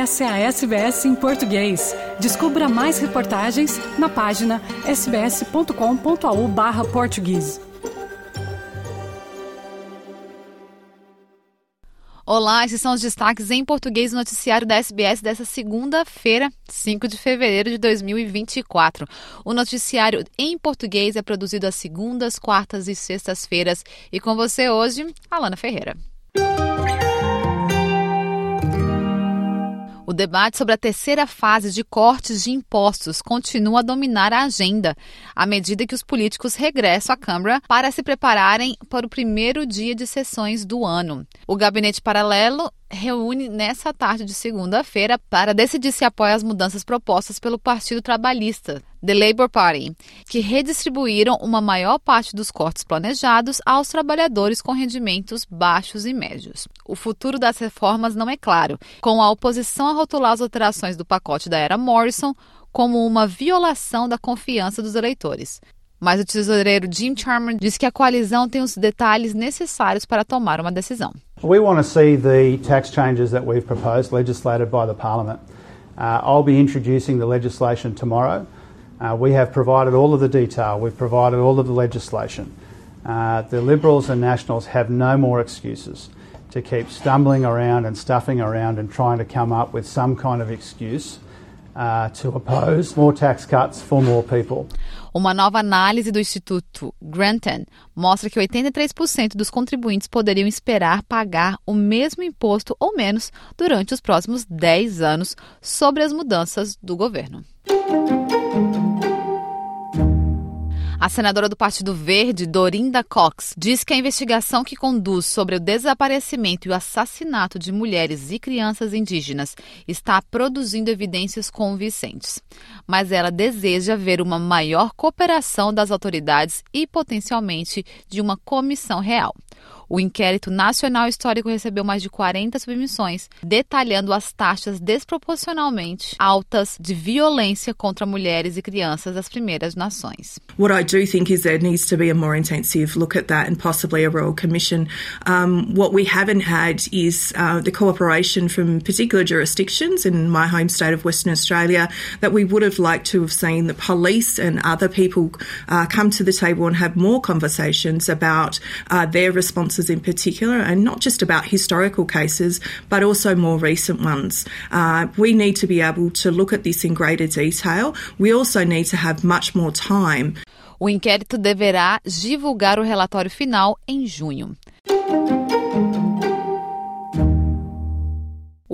Essa é a SBS em português. Descubra mais reportagens na página sbs.com.au/português. Olá, esses são os destaques em português no noticiário da SBS dessa segunda-feira, 5 de fevereiro de 2024. O noticiário em português é produzido às segundas, quartas e sextas-feiras. E com você hoje, Alana Ferreira. O debate sobre a terceira fase de cortes de impostos continua a dominar a agenda, à medida que os políticos regressam à Câmara para se prepararem para o primeiro dia de sessões do ano. O gabinete paralelo reúne nessa tarde de segunda-feira para decidir se apoia as mudanças propostas pelo Partido Trabalhista, The Labour Party, que redistribuíram uma maior parte dos cortes planejados aos trabalhadores com rendimentos baixos e médios. O futuro das reformas não é claro, com a oposição a rotular as alterações do pacote da era Morrison como uma violação da confiança dos eleitores. Mas o tesoureiro Jim Chalmers diz que a coalizão tem os detalhes necessários para tomar uma decisão. We want to see the tax changes that we've proposed legislated by the Parliament. Uh, I'll be introducing the legislation tomorrow. Uh, we have provided all of the detail, we've provided all of the legislation. Uh, the Liberals and Nationals have no more excuses to keep stumbling around and stuffing around and trying to come up with some kind of excuse Uma nova análise do Instituto Grantham mostra que 83% dos contribuintes poderiam esperar pagar o mesmo imposto ou menos durante os próximos 10 anos sobre as mudanças do governo. Senadora do Partido Verde, Dorinda Cox, diz que a investigação que conduz sobre o desaparecimento e o assassinato de mulheres e crianças indígenas está produzindo evidências convincentes. Mas ela deseja ver uma maior cooperação das autoridades e, potencialmente, de uma comissão real. O inquérito nacional histórico recebeu mais de 40 submissões, detalhando as taxas desproporcionalmente altas de violência contra mulheres e crianças das primeiras nações. What I do think is there needs to be a more intensive look at that and possibly a royal commission. Um, what we haven't had is uh, the cooperation from particular jurisdictions in my home state of Western Australia that we would have liked to have seen the police and other people uh, come to the table and have more conversations about uh, their responses in particular, and not just about historical cases, but also more recent ones. Uh, we need to be able to look at this in greater detail. We also need to have much more time. O inquérito deverá divulgar o relatório final em junho.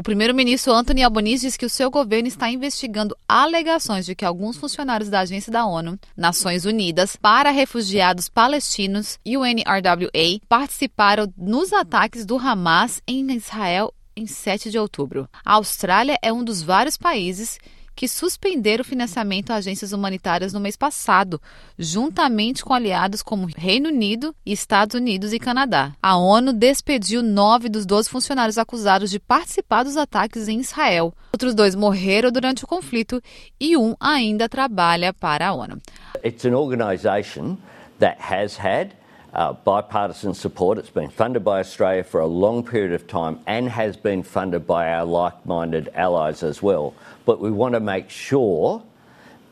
Primeiro-ministro Anthony Albanese diz que o seu governo está investigando alegações de que alguns funcionários da Agência da ONU, Nações Unidas, para Refugiados Palestinos, UNRWA, participaram nos ataques do Hamas em Israel em 7 de outubro. A Austrália é um dos vários países que suspenderam o financiamento a agências humanitárias no mês passado, juntamente com aliados como Reino Unido, Estados Unidos e Canadá. A ONU despediu nove dos doze funcionários acusados de participar dos ataques em Israel. Outros dois morreram durante o conflito e um ainda trabalha para a ONU. It's an organization that has had uh, bipartisan support. It's been funded by Australia for a long period of time and has been funded by our like minded allies as well. But we want to make sure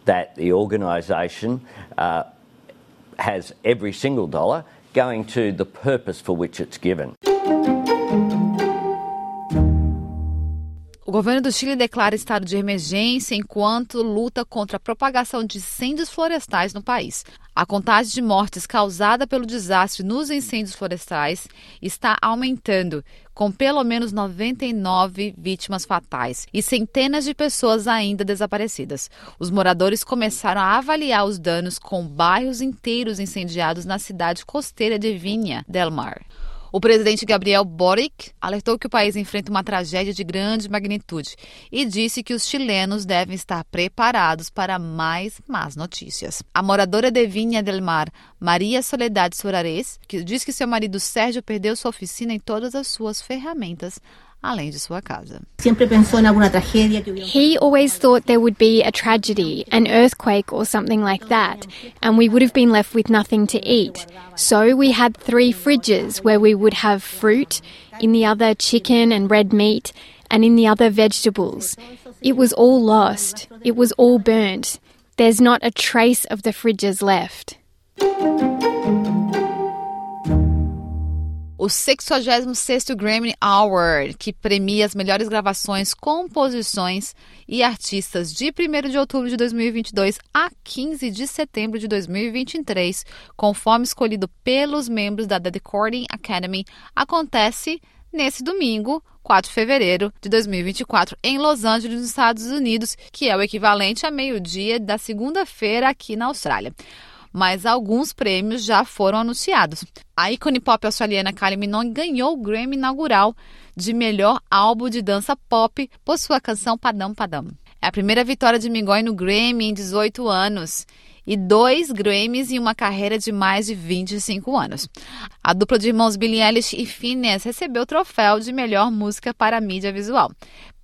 that the organisation uh, has every single dollar going to the purpose for which it's given. Governo do Chile declara estado de emergência enquanto luta contra a propagação de incêndios florestais no país. A contagem de mortes causada pelo desastre nos incêndios florestais está aumentando, com pelo menos 99 vítimas fatais e centenas de pessoas ainda desaparecidas. Os moradores começaram a avaliar os danos com bairros inteiros incendiados na cidade costeira de Vinha del Mar. O presidente Gabriel Boric alertou que o país enfrenta uma tragédia de grande magnitude e disse que os chilenos devem estar preparados para mais más notícias. A moradora de Vinha del Mar, Maria Soledade Sorares, que diz que seu marido Sérgio perdeu sua oficina e todas as suas ferramentas além de sua casa. He always thought there would be a tragedy, an earthquake or something like that, and we would have been left with nothing to eat. So we had three fridges where we would have fruit, in the other chicken and red meat, and in the other vegetables. It was all lost. It was all burnt. There's not a trace of the fridges left. O 66º Grammy Award, que premia as melhores gravações, composições e artistas de 1 de outubro de 2022 a 15 de setembro de 2023, conforme escolhido pelos membros da The Recording Academy, acontece nesse domingo, 4 de fevereiro de 2024, em Los Angeles, nos Estados Unidos, que é o equivalente a meio-dia da segunda-feira aqui na Austrália mas alguns prêmios já foram anunciados. A ícone pop australiana Kylie Minogue ganhou o Grammy inaugural de melhor álbum de dança pop por sua canção Padam Padam. É a primeira vitória de Minogue no Grammy em 18 anos e dois Grammys em uma carreira de mais de 25 anos. A dupla de irmãos Billie Eilish e Phineas recebeu o troféu de melhor música para mídia visual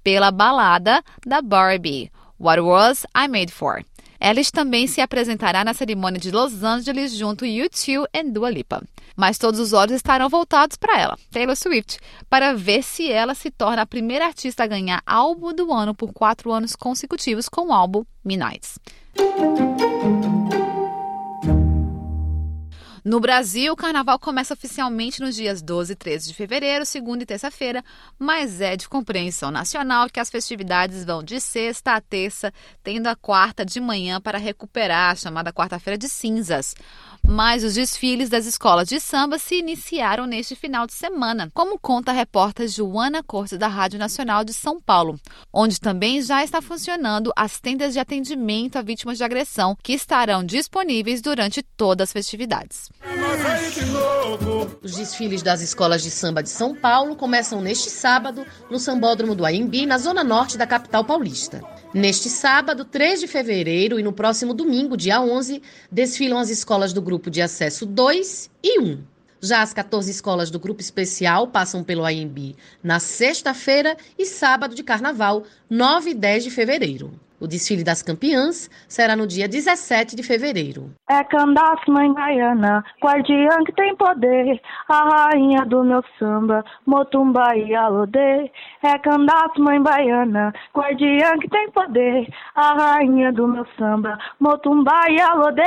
pela balada da Barbie, What Was I Made For. Alice também se apresentará na cerimônia de Los Angeles junto U2 e Dua Lipa. Mas todos os olhos estarão voltados para ela, Taylor Swift, para ver se ela se torna a primeira artista a ganhar álbum do ano por quatro anos consecutivos com o álbum Midnights. No Brasil, o carnaval começa oficialmente nos dias 12 e 13 de fevereiro, segunda e terça-feira, mas é de compreensão nacional que as festividades vão de sexta a terça, tendo a quarta de manhã para recuperar a chamada quarta-feira de cinzas. Mas os desfiles das escolas de samba se iniciaram neste final de semana, como conta a repórter Joana Cortes da Rádio Nacional de São Paulo, onde também já está funcionando as tendas de atendimento a vítimas de agressão, que estarão disponíveis durante todas as festividades. Os desfiles das escolas de samba de São Paulo começam neste sábado no Sambódromo do Aimbi, na zona norte da capital paulista. Neste sábado, 3 de fevereiro, e no próximo domingo, dia 11, desfilam as escolas do grupo de acesso 2 e 1. Já as 14 escolas do grupo especial passam pelo AMB na sexta-feira e sábado de carnaval, 9 e 10 de fevereiro. O desfile das campeãs será no dia 17 de fevereiro. É Candace, mãe baiana, guardiã que tem poder, a rainha do meu samba, Motumba e Alodê. É Candace, mãe baiana, guardiã que tem poder, a rainha do meu samba, Motumba e Alodê.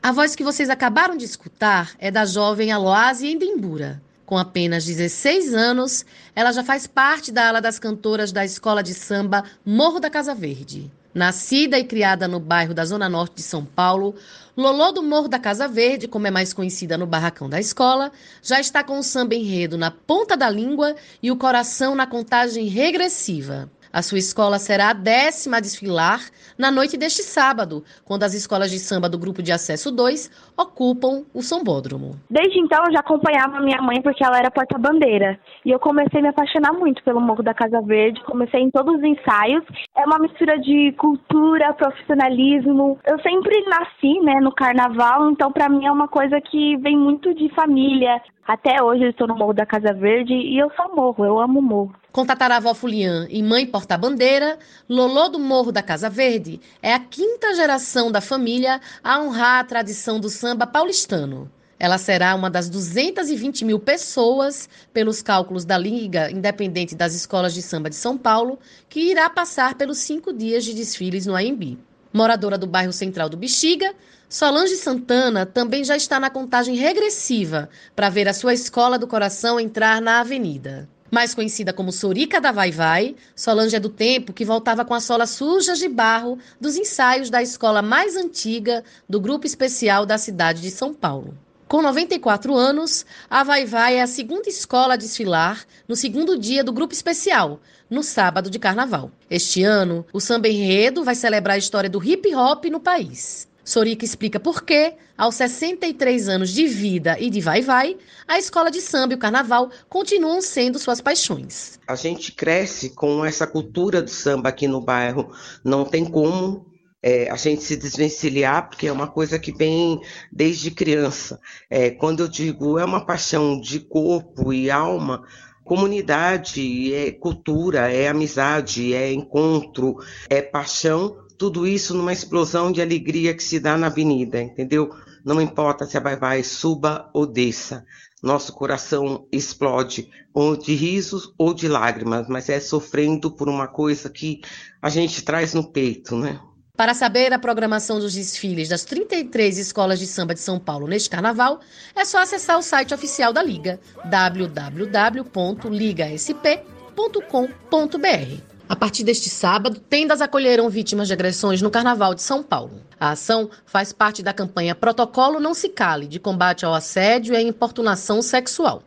A voz que vocês acabaram de escutar é da jovem Aloase Endembura. Com apenas 16 anos, ela já faz parte da ala das cantoras da escola de samba Morro da Casa Verde. Nascida e criada no bairro da Zona Norte de São Paulo, Lolô do Morro da Casa Verde, como é mais conhecida no barracão da escola, já está com o samba enredo na ponta da língua e o coração na contagem regressiva. A sua escola será a décima a desfilar na noite deste sábado, quando as escolas de samba do Grupo de Acesso 2 ocupam o Sambódromo. Desde então eu já acompanhava minha mãe porque ela era porta-bandeira. E eu comecei a me apaixonar muito pelo Morro da Casa Verde, comecei em todos os ensaios. É uma mistura de cultura, profissionalismo. Eu sempre nasci, né, no carnaval, então para mim é uma coisa que vem muito de família. Até hoje eu estou no Morro da Casa Verde e eu só morro, eu amo o morro. Com tataravó Fulian e mãe porta-bandeira, Lolô do Morro da Casa Verde é a quinta geração da família a honrar a tradição do samba paulistano. Ela será uma das 220 mil pessoas, pelos cálculos da Liga Independente das Escolas de Samba de São Paulo, que irá passar pelos cinco dias de desfiles no AMB. Moradora do bairro central do Bexiga, Solange Santana também já está na contagem regressiva para ver a sua escola do coração entrar na avenida. Mais conhecida como Sorica da Vai Vai, Solange é do tempo que voltava com as solas sujas de barro dos ensaios da escola mais antiga do grupo especial da cidade de São Paulo. Com 94 anos, a Vai Vai é a segunda escola a desfilar no segundo dia do grupo especial, no sábado de carnaval. Este ano, o samba enredo vai celebrar a história do hip hop no país. Sorica explica por que, aos 63 anos de vida e de vai-vai, a escola de samba e o carnaval continuam sendo suas paixões. A gente cresce com essa cultura do samba aqui no bairro. Não tem como é, a gente se desvencilhar, porque é uma coisa que vem desde criança. É, quando eu digo é uma paixão de corpo e alma, comunidade é cultura, é amizade, é encontro, é paixão tudo isso numa explosão de alegria que se dá na avenida, entendeu? não importa se a vai-vai suba ou desça. Nosso coração explode, ou de risos ou de lágrimas, mas é sofrendo por uma coisa que a gente traz no peito, né? Para saber a programação dos desfiles das 33 escolas de samba de São Paulo neste carnaval, é só acessar o site oficial da Liga, www.ligasp.com.br. A partir deste sábado, tendas acolherão vítimas de agressões no Carnaval de São Paulo. A ação faz parte da campanha Protocolo Não Se Cale, de combate ao assédio e à importunação sexual.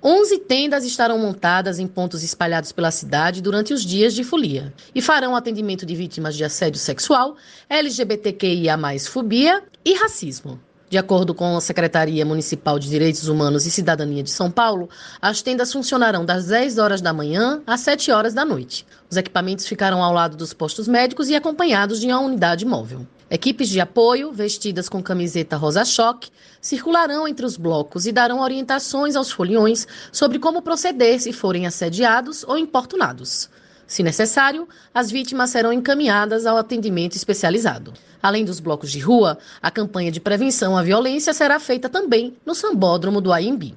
11 tendas estarão montadas em pontos espalhados pela cidade durante os dias de folia e farão atendimento de vítimas de assédio sexual, LGBTQIA, fobia e racismo. De acordo com a Secretaria Municipal de Direitos Humanos e Cidadania de São Paulo, as tendas funcionarão das 10 horas da manhã às 7 horas da noite. Os equipamentos ficarão ao lado dos postos médicos e acompanhados de uma unidade móvel. Equipes de apoio, vestidas com camiseta rosa-choque, circularão entre os blocos e darão orientações aos foliões sobre como proceder se forem assediados ou importunados. Se necessário, as vítimas serão encaminhadas ao atendimento especializado. Além dos blocos de rua, a campanha de prevenção à violência será feita também no Sambódromo do Aimbi.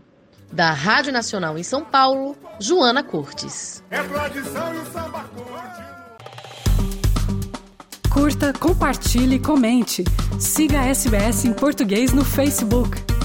Da Rádio Nacional em São Paulo, Joana Cortes. É tradição e o samba Curta, compartilhe, comente. Siga a SBS em português no Facebook.